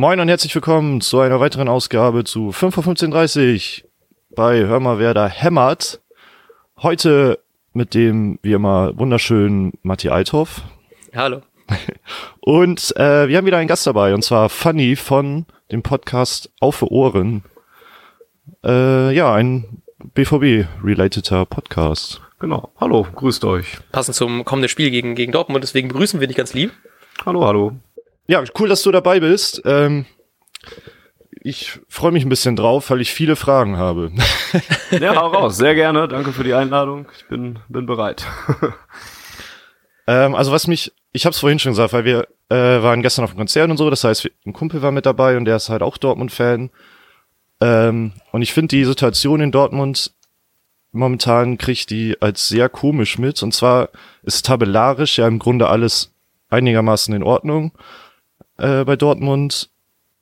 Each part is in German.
Moin und herzlich willkommen zu einer weiteren Ausgabe zu 5 vor 15.30 bei Hör mal, wer da hämmert. Heute mit dem, wie immer, wunderschönen Matti Althoff. Hallo. Und äh, wir haben wieder einen Gast dabei, und zwar Fanny von dem Podcast Auf für Ohren. Äh, ja, ein BVB-relateter Podcast. Genau. Hallo, grüßt euch. Passend zum kommenden Spiel gegen, gegen Dortmund, deswegen begrüßen wir dich ganz lieb. Hallo, hallo. Ja, cool, dass du dabei bist. Ähm, ich freue mich ein bisschen drauf, weil ich viele Fragen habe. ja, hau raus. Sehr gerne. Danke für die Einladung. Ich bin, bin bereit. ähm, also was mich, ich habe es vorhin schon gesagt, weil wir äh, waren gestern auf dem Konzert und so, das heißt, ein Kumpel war mit dabei und der ist halt auch Dortmund-Fan. Ähm, und ich finde die Situation in Dortmund momentan kriegt die als sehr komisch mit. Und zwar ist tabellarisch ja im Grunde alles einigermaßen in Ordnung äh, bei Dortmund.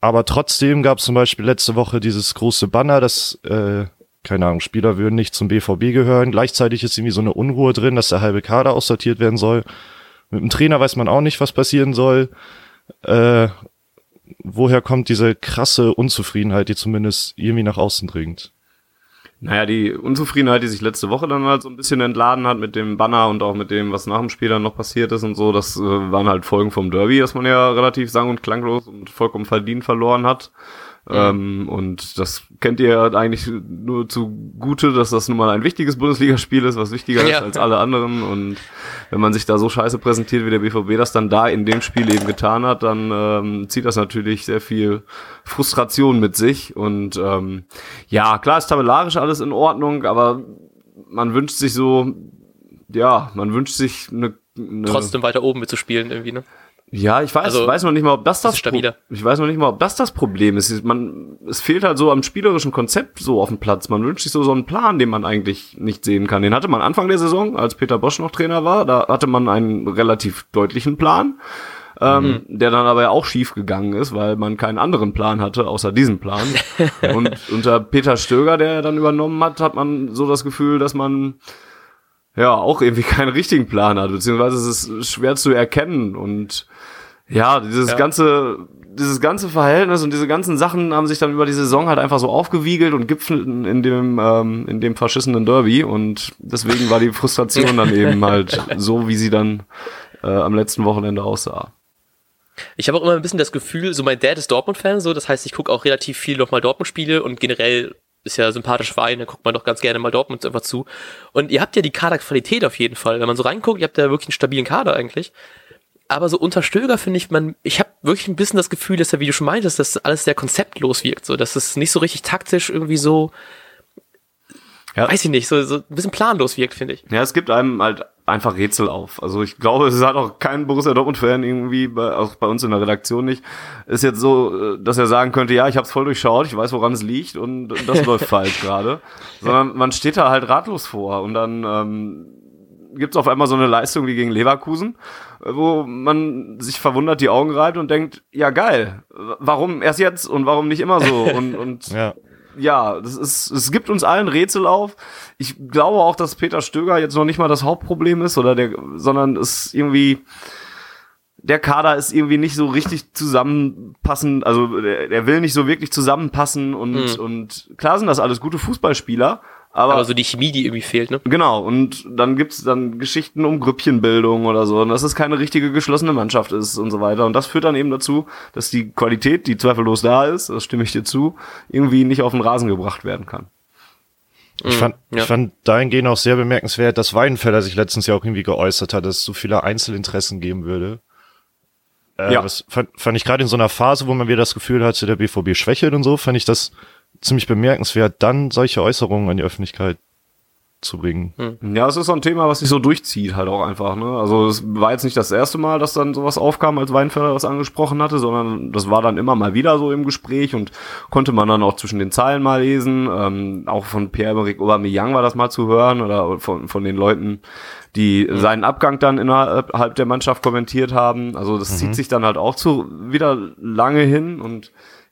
Aber trotzdem gab es zum Beispiel letzte Woche dieses große Banner, dass, äh, keine Ahnung, Spieler würden nicht zum BVB gehören. Gleichzeitig ist irgendwie so eine Unruhe drin, dass der halbe Kader aussortiert werden soll. Mit dem Trainer weiß man auch nicht, was passieren soll. Äh, woher kommt diese krasse Unzufriedenheit, die zumindest irgendwie nach außen dringt? Naja, die Unzufriedenheit, die sich letzte Woche dann halt so ein bisschen entladen hat mit dem Banner und auch mit dem, was nach dem Spiel dann noch passiert ist und so, das äh, waren halt Folgen vom Derby, das man ja relativ sang- und klanglos und vollkommen verdient verloren hat. Ähm, und das kennt ihr eigentlich nur zu Gute, dass das nun mal ein wichtiges Bundesligaspiel ist, was wichtiger ja. ist als alle anderen. Und wenn man sich da so scheiße präsentiert, wie der BVB das dann da in dem Spiel eben getan hat, dann ähm, zieht das natürlich sehr viel Frustration mit sich. Und ähm, ja, klar ist tabellarisch alles in Ordnung, aber man wünscht sich so, ja, man wünscht sich eine, eine trotzdem weiter oben mitzuspielen irgendwie, ne? Ja, ich weiß, also, weiß noch nicht mal, ob das das, stabiler. ich weiß noch nicht mal, ob das das Problem ist. Man, es fehlt halt so am spielerischen Konzept so auf dem Platz. Man wünscht sich so so einen Plan, den man eigentlich nicht sehen kann. Den hatte man Anfang der Saison, als Peter Bosch noch Trainer war. Da hatte man einen relativ deutlichen Plan, ähm, mhm. der dann aber ja auch schief gegangen ist, weil man keinen anderen Plan hatte außer diesen Plan. Und unter Peter Stöger, der dann übernommen hat, hat man so das Gefühl, dass man ja auch irgendwie keinen richtigen Plan hat, beziehungsweise es ist schwer zu erkennen und ja, dieses ja. ganze, dieses ganze Verhältnis und diese ganzen Sachen haben sich dann über die Saison halt einfach so aufgewiegelt und gipfelten in dem, ähm, in dem verschissenen Derby und deswegen war die Frustration dann eben halt so, wie sie dann äh, am letzten Wochenende aussah. Ich habe auch immer ein bisschen das Gefühl, so mein Dad ist Dortmund-Fan, so, das heißt, ich gucke auch relativ viel nochmal Dortmund-Spiele und generell ist ja sympathisch Verein, da guckt man doch ganz gerne mal Dortmund einfach zu. Und ihr habt ja die Kaderqualität auf jeden Fall. Wenn man so reinguckt, ihr habt ja wirklich einen stabilen Kader eigentlich. Aber so unter Stöger finde ich, man, ich habe wirklich ein bisschen das Gefühl, dass er, wie du schon meintest, dass alles sehr konzeptlos wirkt, so, dass es nicht so richtig taktisch irgendwie so, ja. weiß ich nicht, so, so ein bisschen planlos wirkt, finde ich. Ja, es gibt einem halt einfach Rätsel auf. Also ich glaube, es hat auch kein Borussia Dortmund-Fan irgendwie, bei, auch bei uns in der Redaktion nicht, ist jetzt so, dass er sagen könnte, ja, ich habe es voll durchschaut, ich weiß, woran es liegt und das läuft falsch gerade. Sondern man steht da halt ratlos vor und dann ähm, gibt es auf einmal so eine Leistung wie gegen Leverkusen, wo man sich verwundert die Augen reibt und denkt, ja geil, warum erst jetzt und warum nicht immer so? Und, und ja. Ja, das ist, es gibt uns allen Rätsel auf. Ich glaube auch, dass Peter Stöger jetzt noch nicht mal das Hauptproblem ist, oder der, sondern es irgendwie der Kader ist irgendwie nicht so richtig zusammenpassen, also der, der will nicht so wirklich zusammenpassen und, mhm. und klar sind das alles gute Fußballspieler, aber, aber so die Chemie, die irgendwie fehlt, ne? Genau, und dann gibt's dann Geschichten um Grüppchenbildung oder so, und dass es keine richtige geschlossene Mannschaft ist und so weiter. Und das führt dann eben dazu, dass die Qualität, die zweifellos da ist, das stimme ich dir zu, irgendwie nicht auf den Rasen gebracht werden kann. Ich fand, ja. ich fand dahingehend auch sehr bemerkenswert, dass Weidenfeller sich letztens ja auch irgendwie geäußert hat, dass es so viele Einzelinteressen geben würde. Äh, ja. Das fand, fand ich gerade in so einer Phase, wo man wieder das Gefühl hatte, der BVB schwächelt und so, fand ich das ziemlich bemerkenswert, dann solche Äußerungen an die Öffentlichkeit zu bringen. Hm. Ja, es ist so ein Thema, was sich so durchzieht halt auch einfach. Ne? Also es war jetzt nicht das erste Mal, dass dann sowas aufkam, als Weinfeller das angesprochen hatte, sondern das war dann immer mal wieder so im Gespräch und konnte man dann auch zwischen den Zeilen mal lesen. Ähm, auch von Pierre-Emerick Aubameyang war das mal zu hören oder von, von den Leuten, die mhm. seinen Abgang dann innerhalb der Mannschaft kommentiert haben. Also das mhm. zieht sich dann halt auch zu wieder lange hin und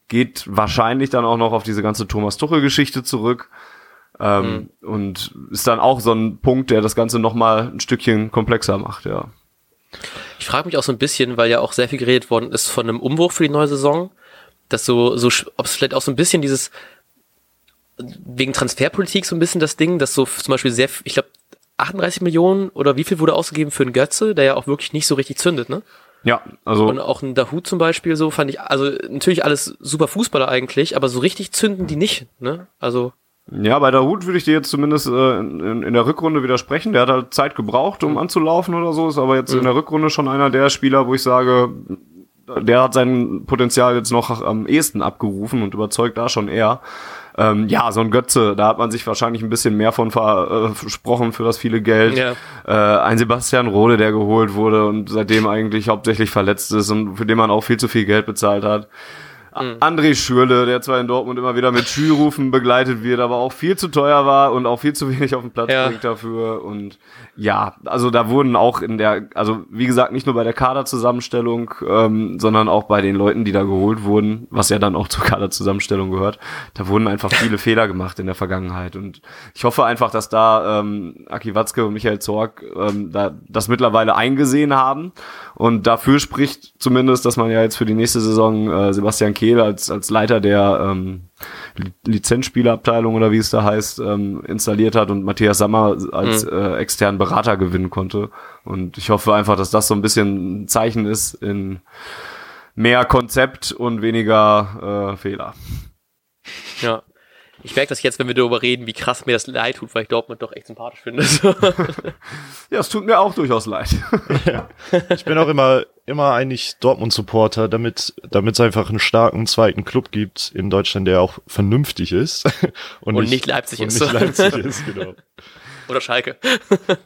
geht wahrscheinlich dann auch noch auf diese ganze Thomas Tuchel-Geschichte zurück. Ähm, mhm. Und ist dann auch so ein Punkt, der das Ganze nochmal ein Stückchen komplexer macht, ja. Ich frage mich auch so ein bisschen, weil ja auch sehr viel geredet worden ist von einem Umbruch für die neue Saison. dass so, so, ob es vielleicht auch so ein bisschen dieses, wegen Transferpolitik so ein bisschen das Ding, dass so zum Beispiel sehr, ich glaube, 38 Millionen oder wie viel wurde ausgegeben für einen Götze, der ja auch wirklich nicht so richtig zündet, ne? Ja, also. Und auch ein Dahut zum Beispiel so fand ich, also natürlich alles super Fußballer eigentlich, aber so richtig zünden die nicht, ne? Also. Ja, bei Dahut würde ich dir jetzt zumindest äh, in, in, der Rückrunde widersprechen. Der hat halt Zeit gebraucht, um mhm. anzulaufen oder so, ist aber jetzt mhm. in der Rückrunde schon einer der Spieler, wo ich sage, der hat sein Potenzial jetzt noch am ehesten abgerufen und überzeugt da schon eher. Ähm, ja, so ein Götze, da hat man sich wahrscheinlich ein bisschen mehr von äh, versprochen für das viele Geld. Ja. Äh, ein Sebastian Rode, der geholt wurde und seitdem eigentlich hauptsächlich verletzt ist und für den man auch viel zu viel Geld bezahlt hat. Mhm. André Schürle, der zwar in Dortmund immer wieder mit Schürufen begleitet wird, aber auch viel zu teuer war und auch viel zu wenig auf den Platz ja. bringt dafür. Und ja, also da wurden auch in der, also wie gesagt, nicht nur bei der Kaderzusammenstellung, ähm, sondern auch bei den Leuten, die da geholt wurden, was ja dann auch zur Kaderzusammenstellung gehört, da wurden einfach viele Fehler gemacht in der Vergangenheit. Und ich hoffe einfach, dass da ähm, Aki Watzke und Michael Zorg ähm, da das mittlerweile eingesehen haben. Und dafür spricht zumindest, dass man ja jetzt für die nächste Saison äh, Sebastian Kehl Kehl als, als Leiter der ähm, Lizenzspielerabteilung oder wie es da heißt, ähm, installiert hat und Matthias Sammer als mhm. äh, externen Berater gewinnen konnte. Und ich hoffe einfach, dass das so ein bisschen ein Zeichen ist in mehr Konzept und weniger äh, Fehler. Ja, ich merke das jetzt, wenn wir darüber reden, wie krass mir das leid tut, weil ich Dortmund doch echt sympathisch finde. ja, es tut mir auch durchaus leid. ja. Ich bin auch immer, immer eigentlich Dortmund-Supporter, damit, damit es einfach einen starken zweiten Club gibt in Deutschland, der auch vernünftig ist. Und, und nicht, nicht Leipzig und ist. Nicht Leipzig ist, genau. Oder Schalke.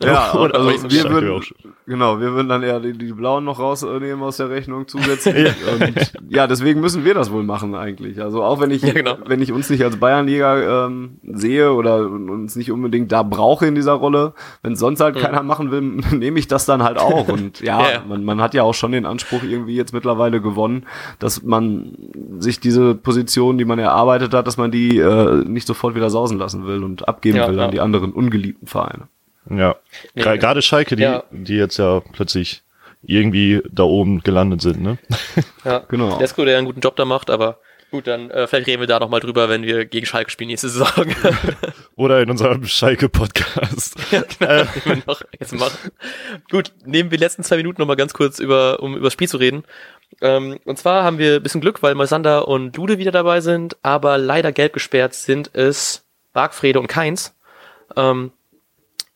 Ja, Oder also wir würden, genau, wir würden dann eher die, die Blauen noch rausnehmen aus der Rechnung zusätzlich. ja. Und ja, deswegen müssen wir das wohl machen eigentlich. Also auch wenn ich, ja, genau. wenn ich uns nicht als Bayernliga ähm, sehe oder uns nicht unbedingt da brauche in dieser Rolle, wenn sonst halt mhm. keiner machen will, nehme ich das dann halt auch. Und ja, ja, Man, man hat ja auch schon den Anspruch irgendwie jetzt mittlerweile gewonnen, dass man sich diese Position, die man erarbeitet hat, dass man die äh, nicht sofort wieder sausen lassen will und abgeben will an die anderen ungeliebten Vereine. Ja, nee, gerade Schalke, die, ja. die jetzt ja plötzlich irgendwie da oben gelandet sind, ne? Ja, genau. Lesko, der einen guten Job da macht, aber gut, dann äh, vielleicht reden wir da nochmal drüber, wenn wir gegen Schalke spielen nächste Saison. Oder in unserem Schalke-Podcast. ja, genau, äh. wir noch jetzt machen. Gut, nehmen wir die letzten zwei Minuten nochmal ganz kurz über, um über das Spiel zu reden. Ähm, und zwar haben wir ein bisschen Glück, weil Moisander und Lude wieder dabei sind, aber leider gelb gesperrt sind es Bargfrede und Keins. Ähm,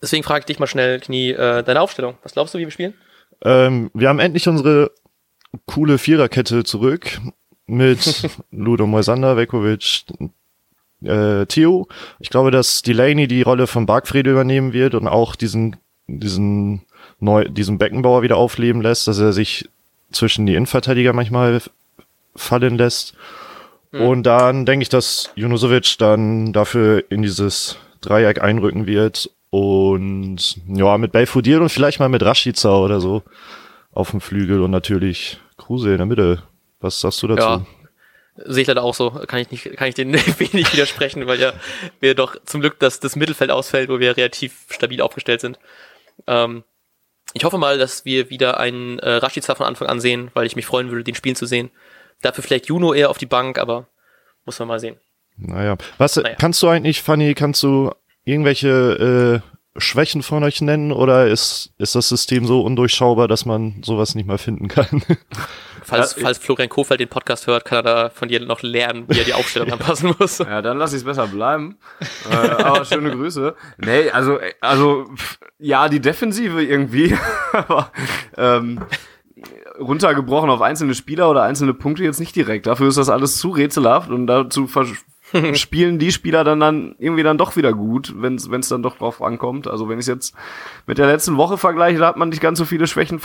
Deswegen frage ich dich mal schnell, Knie, äh, deine Aufstellung. Was glaubst du, wie wir spielen? Ähm, wir haben endlich unsere coole Viererkette zurück mit Ludo Moisander, Vekovic, äh, Theo. Ich glaube, dass Delaney die Rolle von Bargfriede übernehmen wird und auch diesen, diesen, neu, diesen Beckenbauer wieder aufleben lässt, dass er sich zwischen die Innenverteidiger manchmal fallen lässt. Hm. Und dann denke ich, dass Junusovic dann dafür in dieses Dreieck einrücken wird und ja, mit Belfodil und vielleicht mal mit Rashica oder so auf dem Flügel und natürlich Kruse in der Mitte. Was sagst du dazu? Ja, sehe ich leider auch so. Kann ich nicht, kann ich den wenig widersprechen, weil ja wir doch zum Glück dass das Mittelfeld ausfällt, wo wir relativ stabil aufgestellt sind. Ähm, ich hoffe mal, dass wir wieder einen äh, Rashica von Anfang an sehen, weil ich mich freuen würde, den spielen zu sehen. Dafür vielleicht Juno eher auf die Bank, aber muss man mal sehen. Naja. Was naja. kannst du eigentlich, Fanny, kannst du irgendwelche äh, Schwächen von euch nennen oder ist, ist das System so undurchschaubar, dass man sowas nicht mal finden kann? Falls, ja, falls Florian Kofeld den Podcast hört, kann er da von dir noch lernen, wie er die Aufstellung anpassen muss. Ja, dann lass ich es besser bleiben. äh, aber schöne Grüße. Nee, also, also ja, die Defensive irgendwie, aber ähm, runtergebrochen auf einzelne Spieler oder einzelne Punkte jetzt nicht direkt. Dafür ist das alles zu rätselhaft und dazu spielen die Spieler dann, dann irgendwie dann doch wieder gut, wenn es dann doch drauf ankommt. Also wenn ich jetzt mit der letzten Woche vergleiche, da hat man nicht ganz so viele Schwächen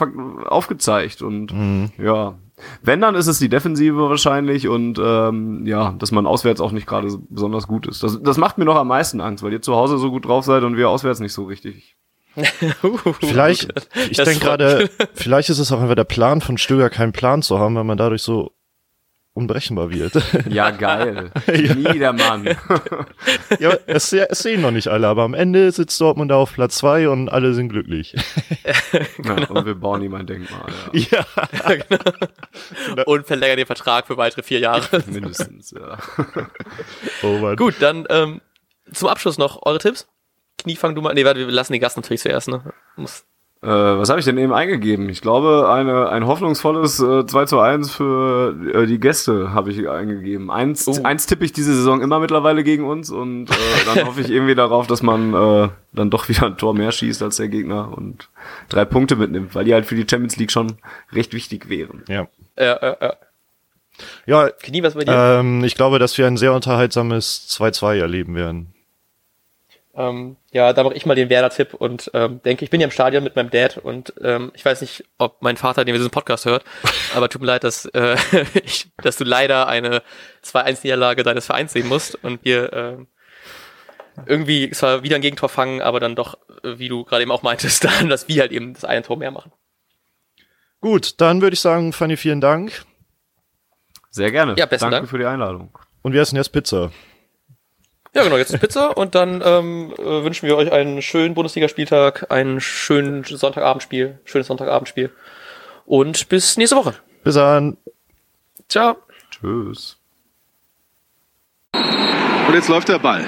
aufgezeigt. Und mhm. ja, wenn, dann ist es die Defensive wahrscheinlich und ähm, ja, dass man auswärts auch nicht gerade besonders gut ist. Das, das macht mir noch am meisten Angst, weil ihr zu Hause so gut drauf seid und wir auswärts nicht so richtig. vielleicht, ich denke gerade, vielleicht ist es auch einfach der Plan von Stöger, keinen Plan zu haben, weil man dadurch so unberechenbar wird. Ja, geil. Nie der Mann. ja, es, es sehen noch nicht alle, aber am Ende sitzt Dortmund da auf Platz zwei und alle sind glücklich. ja, und wir bauen ihm ein Denkmal. Ja. ja. und verlängern den Vertrag für weitere vier Jahre. Mindestens, ja. Oh Mann. Gut, dann ähm, zum Abschluss noch eure Tipps. Knie, fang du mal. Nee, warte, wir lassen den Gast natürlich zuerst, ne? Muss äh, was habe ich denn eben eingegeben? Ich glaube, eine, ein hoffnungsvolles äh, 2 zu 1 für äh, die Gäste habe ich eingegeben. Eins, uh. eins tippe ich diese Saison immer mittlerweile gegen uns und äh, dann hoffe ich irgendwie darauf, dass man äh, dann doch wieder ein Tor mehr schießt als der Gegner und drei Punkte mitnimmt, weil die halt für die Champions League schon recht wichtig wären. Ja. Ja, ja, ja. Ja, Knie, was bei dir? Ähm, ich glaube, dass wir ein sehr unterhaltsames 2-2 erleben werden. Ähm, ja, da mache ich mal den Werder-Tipp und ähm, denke, ich bin ja im Stadion mit meinem Dad und ähm, ich weiß nicht, ob mein Vater den diesen Podcast hört, aber tut mir leid, dass, äh, ich, dass du leider eine 2-1-Niederlage deines Vereins sehen musst und wir äh, irgendwie zwar wieder ein Gegentor fangen, aber dann doch, wie du gerade eben auch meintest, dann, dass wir halt eben das eine Tor mehr machen. Gut, dann würde ich sagen, Fanny, vielen Dank. Sehr gerne. Ja, besten Danke Dank. für die Einladung. Und wir essen jetzt Pizza. Ja, genau, jetzt Pizza und dann ähm, äh, wünschen wir euch einen schönen Bundesligaspieltag, einen schönen Sonntagabendspiel, schönes Sonntagabendspiel und bis nächste Woche. Bis dann. Ciao. Tschüss. Und jetzt läuft der Ball.